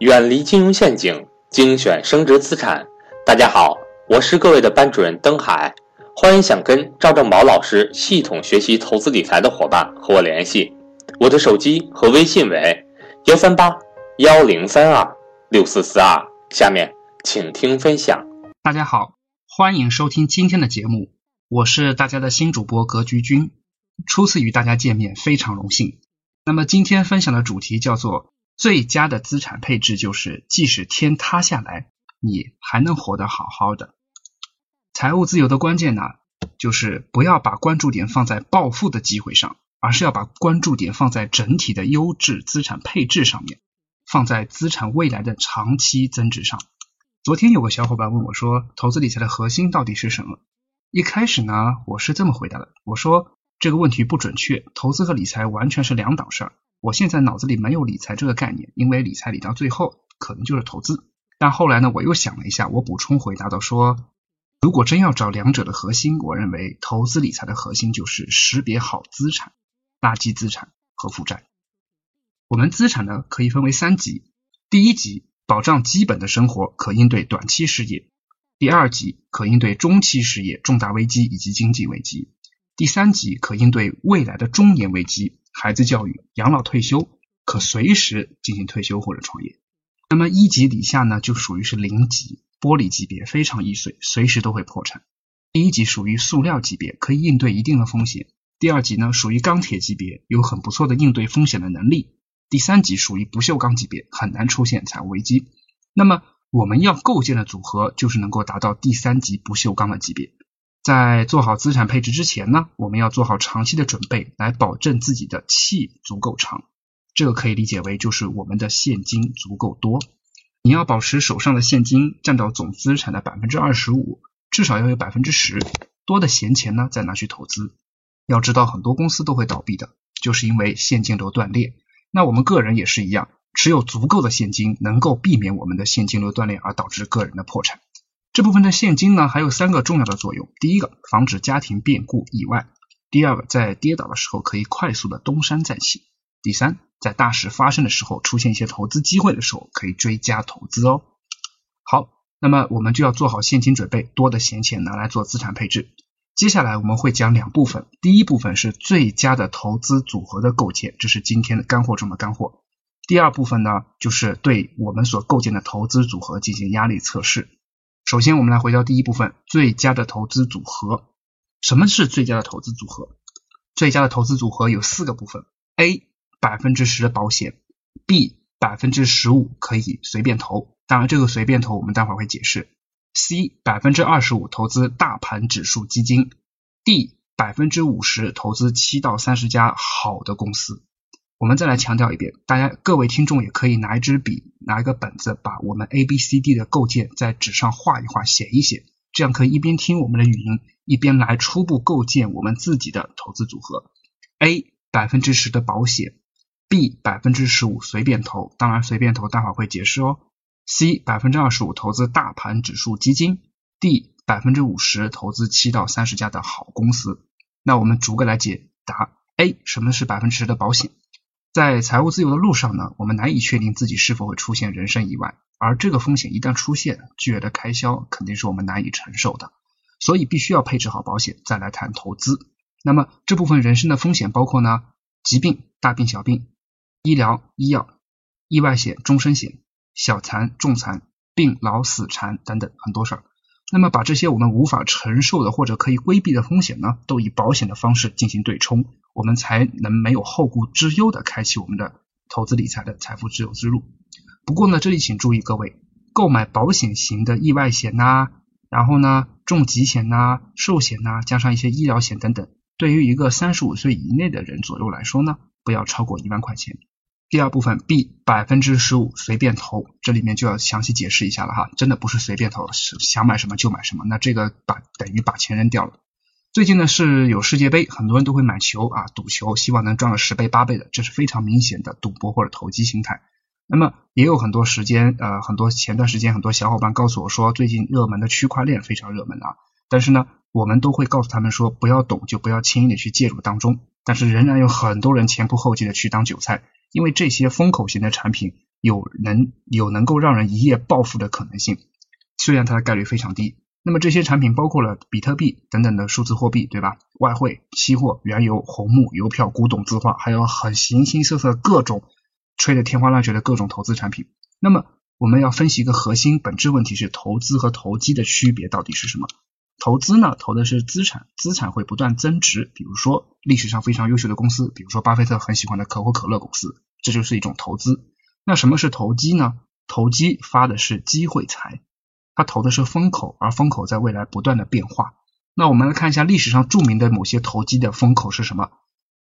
远离金融陷阱，精选升值资产。大家好，我是各位的班主任登海，欢迎想跟赵正宝老师系统学习投资理财的伙伴和我联系，我的手机和微信为幺三八幺零三二六四四二。下面请听分享。大家好，欢迎收听今天的节目，我是大家的新主播格局君，初次与大家见面，非常荣幸。那么今天分享的主题叫做。最佳的资产配置就是，即使天塌下来，你还能活得好好的。财务自由的关键呢，就是不要把关注点放在暴富的机会上，而是要把关注点放在整体的优质资产配置上面，放在资产未来的长期增值上。昨天有个小伙伴问我说，投资理财的核心到底是什么？一开始呢，我是这么回答的，我说这个问题不准确，投资和理财完全是两档事儿。我现在脑子里没有理财这个概念，因为理财理到最后可能就是投资。但后来呢，我又想了一下，我补充回答到说，如果真要找两者的核心，我认为投资理财的核心就是识别好资产、垃圾资产和负债。我们资产呢可以分为三级，第一级保障基本的生活，可应对短期失业；第二级可应对中期失业、重大危机以及经济危机；第三级可应对未来的中年危机。孩子教育、养老退休，可随时进行退休或者创业。那么一级以下呢，就属于是零级玻璃级别，非常易碎，随时都会破产。第一级属于塑料级别，可以应对一定的风险。第二级呢，属于钢铁级别，有很不错的应对风险的能力。第三级属于不锈钢级别，很难出现财务危机。那么我们要构建的组合，就是能够达到第三级不锈钢的级别。在做好资产配置之前呢，我们要做好长期的准备，来保证自己的气足够长。这个可以理解为就是我们的现金足够多。你要保持手上的现金占到总资产的百分之二十五，至少要有百分之十多的闲钱呢，再拿去投资。要知道很多公司都会倒闭的，就是因为现金流断裂。那我们个人也是一样，持有足够的现金，能够避免我们的现金流断裂而导致个人的破产。这部分的现金呢，还有三个重要的作用。第一个，防止家庭变故意外；第二个，在跌倒的时候可以快速的东山再起；第三，在大事发生的时候，出现一些投资机会的时候，可以追加投资哦。好，那么我们就要做好现金准备，多的闲钱拿来做资产配置。接下来我们会讲两部分，第一部分是最佳的投资组合的构建，这是今天的干货中的干货。第二部分呢，就是对我们所构建的投资组合进行压力测试。首先，我们来回到第一部分，最佳的投资组合。什么是最佳的投资组合？最佳的投资组合有四个部分：A 百分之十的保险；B 百分之十五可以随便投，当然这个随便投我们待会儿会解释；C 百分之二十五投资大盘指数基金；D 百分之五十投资七到三十家好的公司。我们再来强调一遍，大家各位听众也可以拿一支笔，拿一个本子，把我们 A、B、C、D 的构建在纸上画一画，写一写，这样可以一边听我们的语音，一边来初步构建我们自己的投资组合。A 百分之十的保险，B 百分之十五随便投，当然随便投待会儿会解释哦。C 百分之二十五投资大盘指数基金，D 百分之五十投资七到三十家的好公司。那我们逐个来解答。A 什么是百分之十的保险？在财务自由的路上呢，我们难以确定自己是否会出现人身意外，而这个风险一旦出现，巨额的开销肯定是我们难以承受的，所以必须要配置好保险，再来谈投资。那么这部分人身的风险包括呢，疾病、大病小病、医疗、医药、意外险、终身险、小残、重残、病老死残等等很多事儿。那么把这些我们无法承受的或者可以规避的风险呢，都以保险的方式进行对冲。我们才能没有后顾之忧的开启我们的投资理财的财富自由之路。不过呢，这里请注意各位，购买保险型的意外险呐，然后呢，重疾险呐、寿险呐，加上一些医疗险等等，对于一个三十五岁以内的人左右来说呢，不要超过一万块钱。第二部分 B 百分之十五随便投，这里面就要详细解释一下了哈，真的不是随便投，是想买什么就买什么，那这个把等于把钱扔掉了。最近呢是有世界杯，很多人都会买球啊，赌球，希望能赚个十倍八倍的，这是非常明显的赌博或者投机心态。那么也有很多时间，呃，很多前段时间很多小伙伴告诉我说，最近热门的区块链非常热门啊。但是呢，我们都会告诉他们说，不要懂就不要轻易的去介入当中。但是仍然有很多人前仆后继的去当韭菜，因为这些风口型的产品有能有能够让人一夜暴富的可能性，虽然它的概率非常低。那么这些产品包括了比特币等等的数字货币，对吧？外汇、期货、原油、红木、邮票、古董字画，还有很形形色色各种吹得天花乱坠的各种投资产品。那么我们要分析一个核心本质问题是投资和投机的区别到底是什么？投资呢，投的是资产，资产会不断增值。比如说历史上非常优秀的公司，比如说巴菲特很喜欢的可口可乐公司，这就是一种投资。那什么是投机呢？投机发的是机会财。他投的是风口，而风口在未来不断的变化。那我们来看一下历史上著名的某些投机的风口是什么？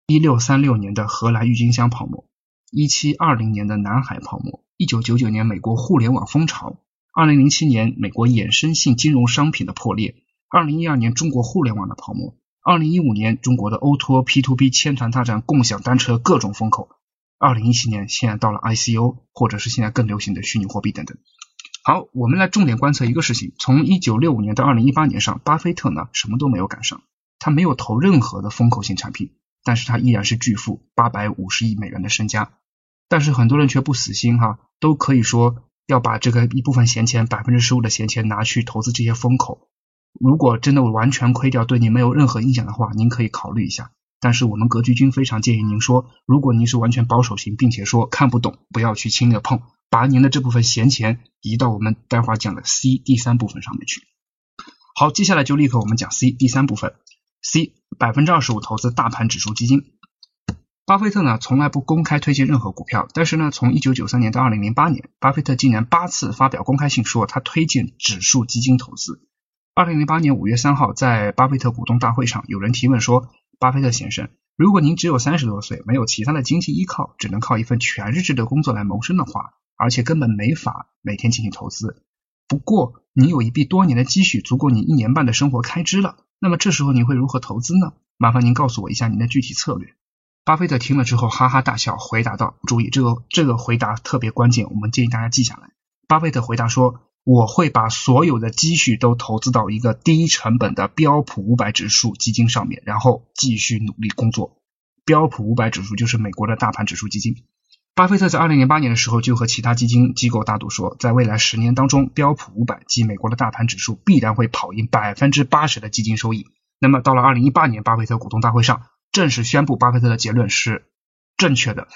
一六三六年的荷兰郁金香泡沫，一七二零年的南海泡沫，一九九九年美国互联网风潮，二零零七年美国衍生性金融商品的破裂，二零一二年中国互联网的泡沫，二零一五年中国的 O to O、P to P 千团大战、共享单车各种风口，二零一七年现在到了 ICO，或者是现在更流行的虚拟货币等等。好，我们来重点观测一个事情。从一九六五年到二零一八年上，巴菲特呢什么都没有赶上，他没有投任何的风口性产品，但是他依然是巨富，八百五十亿美元的身家。但是很多人却不死心哈，都可以说要把这个一部分闲钱，百分之十五的闲钱拿去投资这些风口。如果真的完全亏掉，对你没有任何影响的话，您可以考虑一下。但是我们格局君非常建议您说，如果您是完全保守型，并且说看不懂，不要去轻易的碰。把您的这部分闲钱移到我们待会儿讲的 C 第三部分上面去。好，接下来就立刻我们讲 C 第三部分。C 百分之二十五投资大盘指数基金。巴菲特呢从来不公开推荐任何股票，但是呢从一九九三年到二零零八年，巴菲特竟然八次发表公开信说他推荐指数基金投资。二零零八年五月三号，在巴菲特股东大会上，有人提问说：“巴菲特先生，如果您只有三十多岁，没有其他的经济依靠，只能靠一份全日制的工作来谋生的话。”而且根本没法每天进行投资。不过，你有一笔多年的积蓄，足够你一年半的生活开支了。那么这时候你会如何投资呢？麻烦您告诉我一下您的具体策略。巴菲特听了之后哈哈大笑，回答道：“注意，这个这个回答特别关键，我们建议大家记下来。”巴菲特回答说：“我会把所有的积蓄都投资到一个低成本的标普五百指数基金上面，然后继续努力工作。标普五百指数就是美国的大盘指数基金。”巴菲特在二零零八年的时候就和其他基金机构大赌说，在未来十年当中，标普五百及美国的大盘指数必然会跑赢百分之八十的基金收益。那么到了二零一八年，巴菲特股东大会上正式宣布，巴菲特的结论是正确的，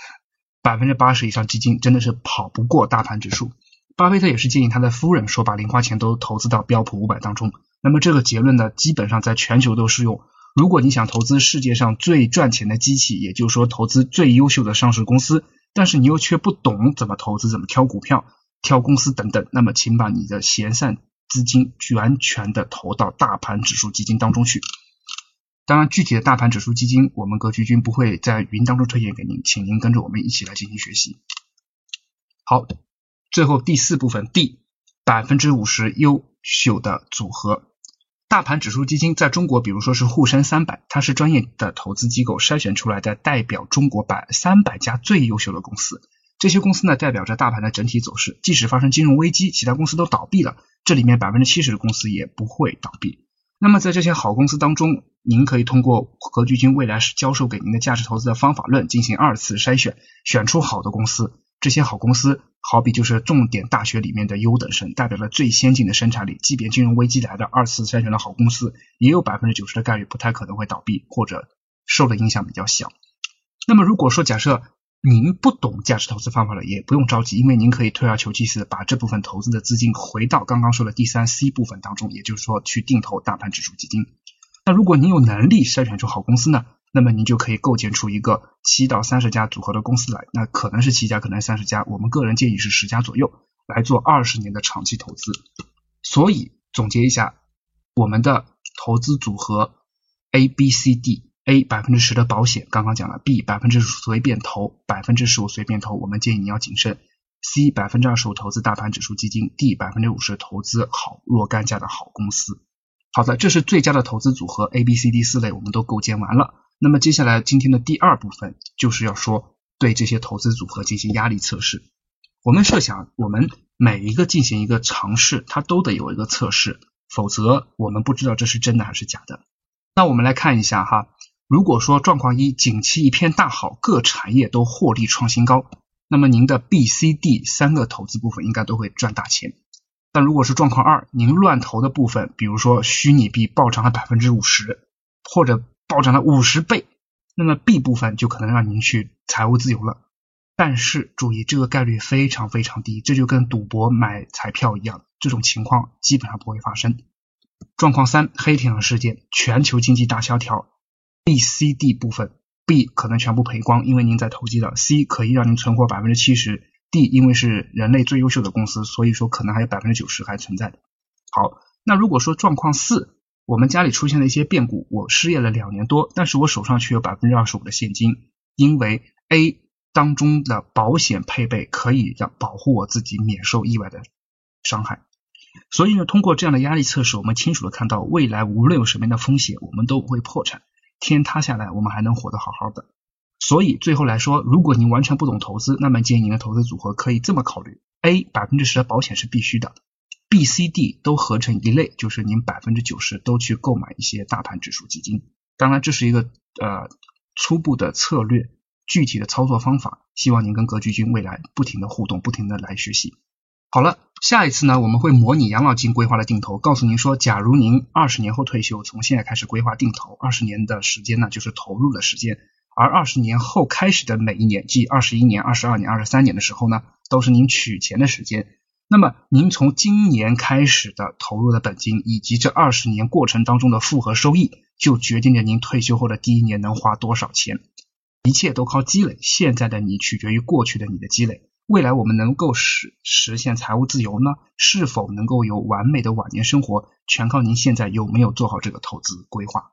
百分之八十以上基金真的是跑不过大盘指数。巴菲特也是建议他的夫人说，把零花钱都投资到标普五百当中。那么这个结论呢，基本上在全球都适用。如果你想投资世界上最赚钱的机器，也就是说投资最优秀的上市公司。但是你又却不懂怎么投资、怎么挑股票、挑公司等等，那么请把你的闲散资金完全的投到大盘指数基金当中去。当然，具体的大盘指数基金，我们格局君不会在语音当中推荐给您，请您跟着我们一起来进行学习。好，最后第四部分，D 百分之五十优秀的组合。大盘指数基金在中国，比如说是沪深三百，它是专业的投资机构筛选出来的，代表中国百三百家最优秀的公司。这些公司呢，代表着大盘的整体走势。即使发生金融危机，其他公司都倒闭了，这里面百分之七十的公司也不会倒闭。那么在这些好公司当中，您可以通过格局君未来是教授给您的价值投资的方法论进行二次筛选，选出好的公司。这些好公司。好比就是重点大学里面的优等生，代表了最先进的生产力。即便金融危机来的二次筛选的好公司，也有百分之九十的概率不太可能会倒闭，或者受的影响比较小。那么如果说假设您不懂价值投资方法了，也不用着急，因为您可以退而求其次，把这部分投资的资金回到刚刚说的第三 C 部分当中，也就是说去定投大盘指数基金。那如果您有能力筛选出好公司呢？那么您就可以构建出一个七到三十家组合的公司来，那可能是七家，可能三十家，我们个人建议是十家左右来做二十年的长期投资。所以总结一下，我们的投资组合 A、B、C、D，A 百分之十的保险，刚刚讲了；B 百分之随便投，百分之十五随便投，我们建议你要谨慎；C 百分之二十五投资大盘指数基金；D 百分之五十投资好若干家的好公司。好的，这是最佳的投资组合 A、B、C、D 四类，我们都构建完了。那么接下来今天的第二部分就是要说对这些投资组合进行压力测试。我们设想，我们每一个进行一个尝试，它都得有一个测试，否则我们不知道这是真的还是假的。那我们来看一下哈，如果说状况一，景气一片大好，各产业都获利创新高，那么您的 B、C、D 三个投资部分应该都会赚大钱。但如果是状况二，您乱投的部分，比如说虚拟币暴涨了百分之五十，或者暴涨了五十倍，那么 B 部分就可能让您去财务自由了。但是注意，这个概率非常非常低，这就跟赌博买彩票一样，这种情况基本上不会发生。状况三，黑天鹅事件，全球经济大萧条，B、C、D 部分，B 可能全部赔光，因为您在投机的；C 可以让您存活百分之七十。D 因为是人类最优秀的公司，所以说可能还有百分之九十还存在的。好，那如果说状况四，我们家里出现了一些变故，我失业了两年多，但是我手上却有百分之二十五的现金，因为 A 当中的保险配备可以让保护我自己免受意外的伤害，所以呢，通过这样的压力测试，我们清楚的看到未来无论有什么样的风险，我们都不会破产，天塌下来我们还能活得好好的。所以最后来说，如果您完全不懂投资，那么建议您的投资组合可以这么考虑：A 百分之十的保险是必须的，B、C、D 都合成一类，就是您百分之九十都去购买一些大盘指数基金。当然，这是一个呃初步的策略，具体的操作方法，希望您跟格局君未来不停的互动，不停的来学习。好了，下一次呢，我们会模拟养老金规划的定投，告诉您说，假如您二十年后退休，从现在开始规划定投，二十年的时间呢，就是投入的时间。而二十年后开始的每一年，即二十一年、二十二年、二十三年的时候呢，都是您取钱的时间。那么，您从今年开始的投入的本金，以及这二十年过程当中的复合收益，就决定着您退休后的第一年能花多少钱。一切都靠积累，现在的你取决于过去的你的积累。未来我们能够实实现财务自由呢？是否能够有完美的晚年生活，全靠您现在有没有做好这个投资规划。